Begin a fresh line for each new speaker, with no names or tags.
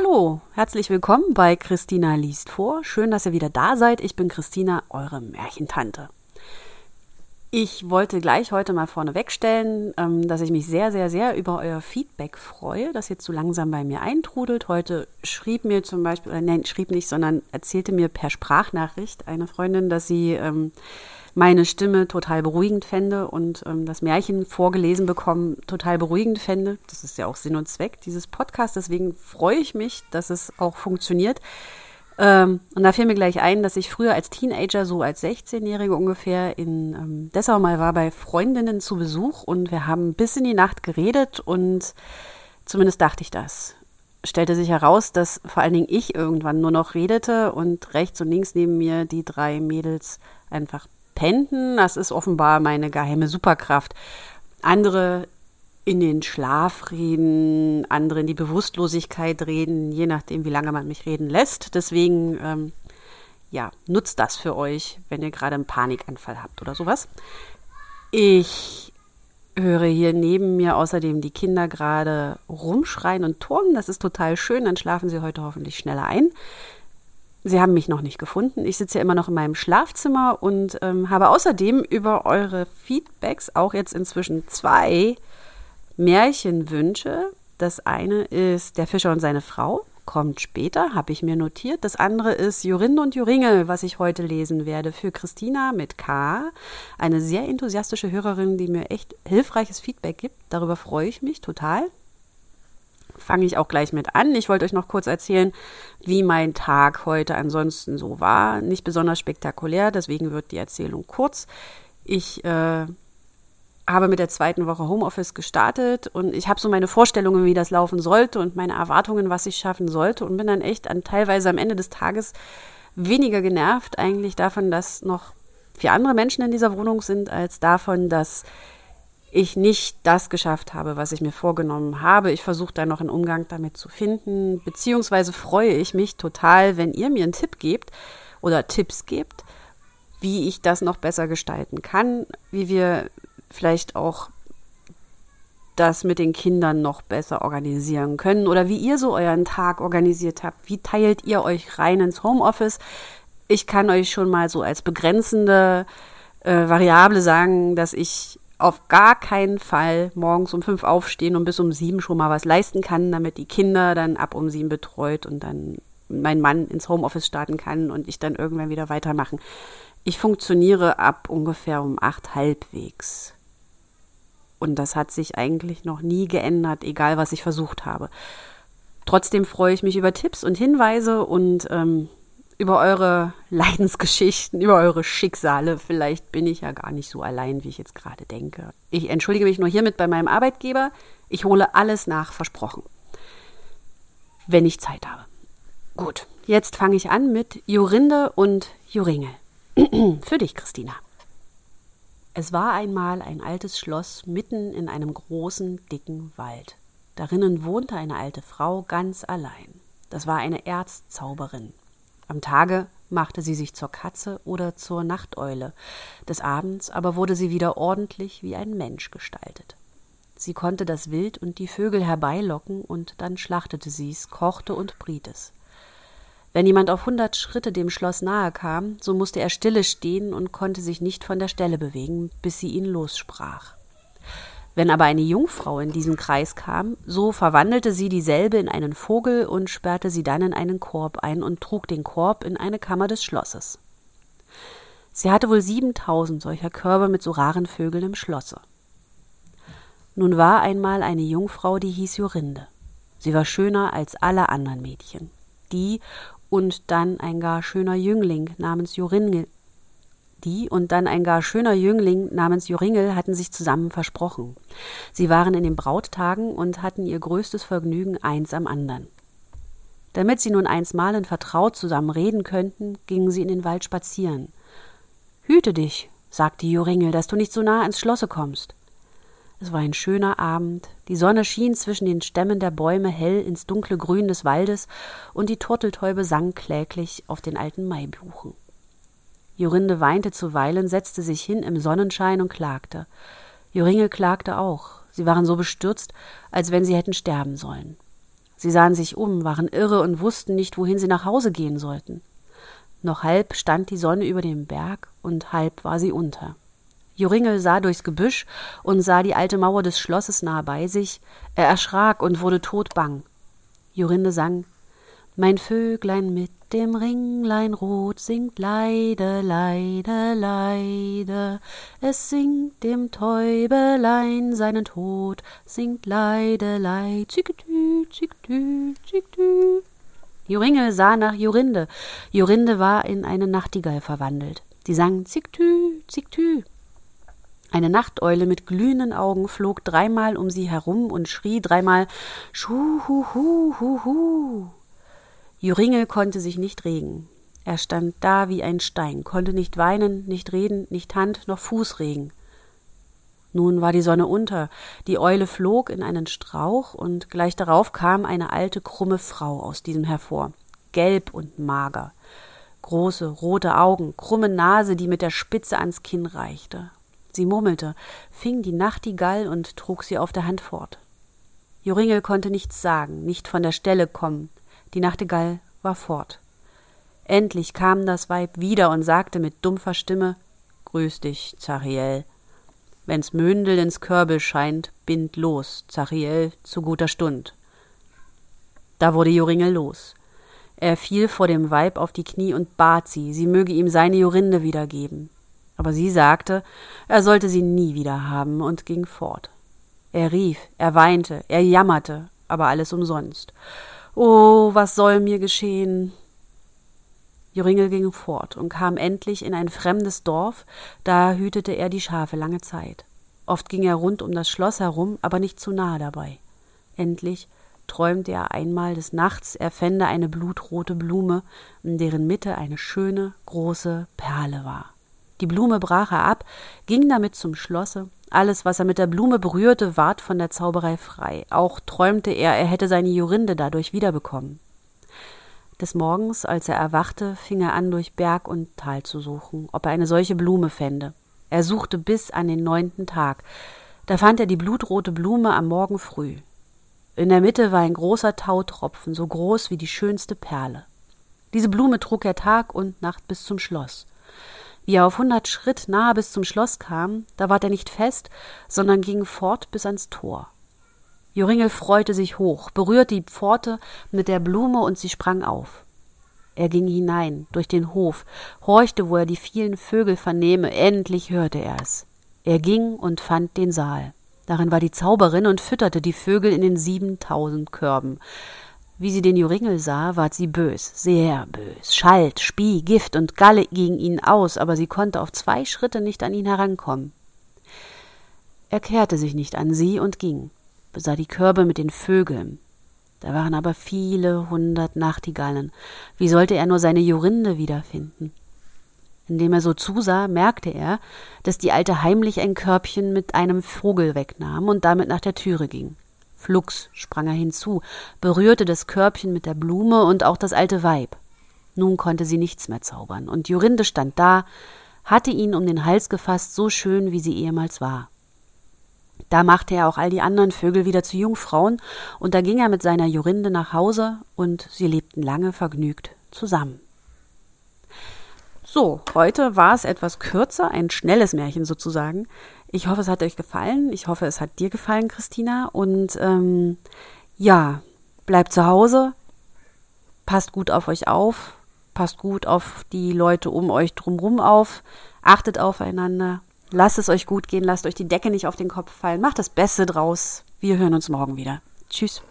Hallo, herzlich willkommen bei Christina liest vor. Schön, dass ihr wieder da seid. Ich bin Christina, eure Märchentante. Ich wollte gleich heute mal vorneweg stellen, ähm, dass ich mich sehr, sehr, sehr über euer Feedback freue, das jetzt so langsam bei mir eintrudelt. Heute schrieb mir zum Beispiel, oder nein, schrieb nicht, sondern erzählte mir per Sprachnachricht eine Freundin, dass sie ähm, meine Stimme total beruhigend fände und ähm, das Märchen vorgelesen bekommen total beruhigend fände. Das ist ja auch Sinn und Zweck dieses Podcasts. Deswegen freue ich mich, dass es auch funktioniert. Ähm, und da fiel mir gleich ein, dass ich früher als Teenager, so als 16-Jährige ungefähr, in ähm, Dessau mal war bei Freundinnen zu Besuch und wir haben bis in die Nacht geredet und zumindest dachte ich das. Stellte sich heraus, dass vor allen Dingen ich irgendwann nur noch redete und rechts und links neben mir die drei Mädels einfach pennten. Das ist offenbar meine geheime Superkraft. Andere in den Schlaf reden, andere in die Bewusstlosigkeit reden, je nachdem, wie lange man mich reden lässt. Deswegen, ähm, ja, nutzt das für euch, wenn ihr gerade einen Panikanfall habt oder sowas. Ich höre hier neben mir außerdem die Kinder gerade rumschreien und turnen. Das ist total schön. Dann schlafen sie heute hoffentlich schneller ein. Sie haben mich noch nicht gefunden. Ich sitze ja immer noch in meinem Schlafzimmer und ähm, habe außerdem über eure Feedbacks auch jetzt inzwischen zwei Märchenwünsche. Das eine ist Der Fischer und seine Frau, kommt später, habe ich mir notiert. Das andere ist Jorinde und Joringel, was ich heute lesen werde für Christina mit K. Eine sehr enthusiastische Hörerin, die mir echt hilfreiches Feedback gibt. Darüber freue ich mich total fange ich auch gleich mit an. Ich wollte euch noch kurz erzählen, wie mein Tag heute ansonsten so war. Nicht besonders spektakulär, deswegen wird die Erzählung kurz. Ich äh, habe mit der zweiten Woche Homeoffice gestartet und ich habe so meine Vorstellungen, wie das laufen sollte und meine Erwartungen, was ich schaffen sollte und bin dann echt an teilweise am Ende des Tages weniger genervt eigentlich davon, dass noch vier andere Menschen in dieser Wohnung sind, als davon, dass ich nicht das geschafft habe, was ich mir vorgenommen habe. Ich versuche da noch einen Umgang damit zu finden, beziehungsweise freue ich mich total, wenn ihr mir einen Tipp gebt oder Tipps gebt, wie ich das noch besser gestalten kann, wie wir vielleicht auch das mit den Kindern noch besser organisieren können oder wie ihr so euren Tag organisiert habt. Wie teilt ihr euch rein ins Homeoffice? Ich kann euch schon mal so als begrenzende äh, Variable sagen, dass ich auf gar keinen Fall morgens um fünf aufstehen und bis um sieben schon mal was leisten kann, damit die Kinder dann ab um sieben betreut und dann mein Mann ins Homeoffice starten kann und ich dann irgendwann wieder weitermachen. Ich funktioniere ab ungefähr um acht halbwegs. Und das hat sich eigentlich noch nie geändert, egal was ich versucht habe. Trotzdem freue ich mich über Tipps und Hinweise und ähm, über eure Leidensgeschichten, über eure Schicksale. Vielleicht bin ich ja gar nicht so allein, wie ich jetzt gerade denke. Ich entschuldige mich nur hiermit bei meinem Arbeitgeber. Ich hole alles nach, versprochen. Wenn ich Zeit habe. Gut, jetzt fange ich an mit Jorinde und Joringel. Für dich, Christina. Es war einmal ein altes Schloss mitten in einem großen, dicken Wald. Darinnen wohnte eine alte Frau ganz allein. Das war eine Erzzauberin. Am Tage machte sie sich zur Katze oder zur Nachteule, des Abends aber wurde sie wieder ordentlich wie ein Mensch gestaltet. Sie konnte das Wild und die Vögel herbeilocken, und dann schlachtete sie's, kochte und briet es. Wenn jemand auf hundert Schritte dem Schloss nahe kam, so musste er stille stehen und konnte sich nicht von der Stelle bewegen, bis sie ihn lossprach. Wenn aber eine Jungfrau in diesen Kreis kam, so verwandelte sie dieselbe in einen Vogel und sperrte sie dann in einen Korb ein und trug den Korb in eine Kammer des Schlosses. Sie hatte wohl siebentausend solcher Körbe mit so raren Vögeln im Schlosse. Nun war einmal eine Jungfrau, die hieß Jorinde. Sie war schöner als alle anderen Mädchen. Die und dann ein gar schöner Jüngling namens Jorinde die und dann ein gar schöner Jüngling namens Joringel hatten sich zusammen versprochen. Sie waren in den Brauttagen und hatten ihr größtes Vergnügen eins am andern. Damit sie nun einsmalen vertraut zusammen reden könnten, gingen sie in den Wald spazieren. Hüte dich, sagte Joringel, dass du nicht so nah ins Schlosse kommst. Es war ein schöner Abend, die Sonne schien zwischen den Stämmen der Bäume hell ins dunkle Grün des Waldes, und die Turteltäube sang kläglich auf den alten Maibuchen. Jorinde weinte zuweilen, setzte sich hin im Sonnenschein und klagte. Joringe klagte auch. Sie waren so bestürzt, als wenn sie hätten sterben sollen. Sie sahen sich um, waren irre und wussten nicht, wohin sie nach Hause gehen sollten. Noch halb stand die Sonne über dem Berg und halb war sie unter. Joringel sah durchs Gebüsch und sah die alte Mauer des Schlosses nahe bei sich. Er erschrak und wurde todbang. Jorinde sang Mein Vöglein mit dem Ringlein rot singt leide, leide, leide. Es singt dem Täubelein seinen Tod, singt leide, leid, zicketü, zicketü, zicketü. Joringel sah nach Jorinde. Jorinde war in eine Nachtigall verwandelt. Die sang Zicktü, Zicktü. Eine Nachteule mit glühenden Augen flog dreimal um sie herum und schrie dreimal Schuhuhuhuhu. Joringel konnte sich nicht regen. Er stand da wie ein Stein, konnte nicht weinen, nicht reden, nicht Hand noch Fuß regen. Nun war die Sonne unter, die Eule flog in einen Strauch, und gleich darauf kam eine alte, krumme Frau aus diesem hervor, gelb und mager, große, rote Augen, krumme Nase, die mit der Spitze ans Kinn reichte. Sie murmelte, fing die Nachtigall und trug sie auf der Hand fort. Joringel konnte nichts sagen, nicht von der Stelle kommen, die Nachtigall war fort. Endlich kam das Weib wieder und sagte mit dumpfer Stimme Grüß dich, Zariel. Wenn's Mündel ins Körbel scheint, bind los, Zariel, zu guter Stund. Da wurde Joringel los. Er fiel vor dem Weib auf die Knie und bat sie, sie möge ihm seine Jorinde wiedergeben. Aber sie sagte, er sollte sie nie wieder haben und ging fort. Er rief, er weinte, er jammerte, aber alles umsonst. Oh, was soll mir geschehen? Joringel ging fort und kam endlich in ein fremdes Dorf, da hütete er die Schafe lange Zeit. Oft ging er rund um das Schloss herum, aber nicht zu nahe dabei. Endlich träumte er einmal des Nachts, er fände eine blutrote Blume, in deren Mitte eine schöne, große Perle war. Die Blume brach er ab, ging damit zum Schlosse, alles, was er mit der Blume berührte, ward von der Zauberei frei. Auch träumte er, er hätte seine Jorinde dadurch wiederbekommen. Des Morgens, als er erwachte, fing er an, durch Berg und Tal zu suchen, ob er eine solche Blume fände. Er suchte bis an den neunten Tag. Da fand er die blutrote Blume am Morgen früh. In der Mitte war ein großer Tautropfen, so groß wie die schönste Perle. Diese Blume trug er Tag und Nacht bis zum Schloss. Wie er auf hundert Schritt nahe bis zum Schloss kam, da ward er nicht fest, sondern ging fort bis ans Tor. Joringel freute sich hoch, berührte die Pforte mit der Blume und sie sprang auf. Er ging hinein, durch den Hof, horchte, wo er die vielen Vögel vernehme, endlich hörte er es. Er ging und fand den Saal. Darin war die Zauberin und fütterte die Vögel in den siebentausend Körben. Wie sie den Joringel sah, ward sie bös, sehr bös. Schalt, Spie, Gift und Galle gingen ihnen aus, aber sie konnte auf zwei Schritte nicht an ihn herankommen. Er kehrte sich nicht an sie und ging, besah die Körbe mit den Vögeln. Da waren aber viele hundert Nachtigallen. Wie sollte er nur seine Jorinde wiederfinden? Indem er so zusah, merkte er, dass die Alte heimlich ein Körbchen mit einem Vogel wegnahm und damit nach der Türe ging. Flugs sprang er hinzu, berührte das Körbchen mit der Blume und auch das alte Weib. Nun konnte sie nichts mehr zaubern, und Jorinde stand da, hatte ihn um den Hals gefasst, so schön, wie sie ehemals war. Da machte er auch all die anderen Vögel wieder zu Jungfrauen, und da ging er mit seiner Jorinde nach Hause, und sie lebten lange vergnügt zusammen. So, heute war es etwas kürzer, ein schnelles Märchen sozusagen. Ich hoffe, es hat euch gefallen. Ich hoffe, es hat dir gefallen, Christina. Und ähm, ja, bleibt zu Hause, passt gut auf euch auf, passt gut auf die Leute um euch drumherum auf, achtet aufeinander, lasst es euch gut gehen, lasst euch die Decke nicht auf den Kopf fallen, macht das Beste draus. Wir hören uns morgen wieder. Tschüss.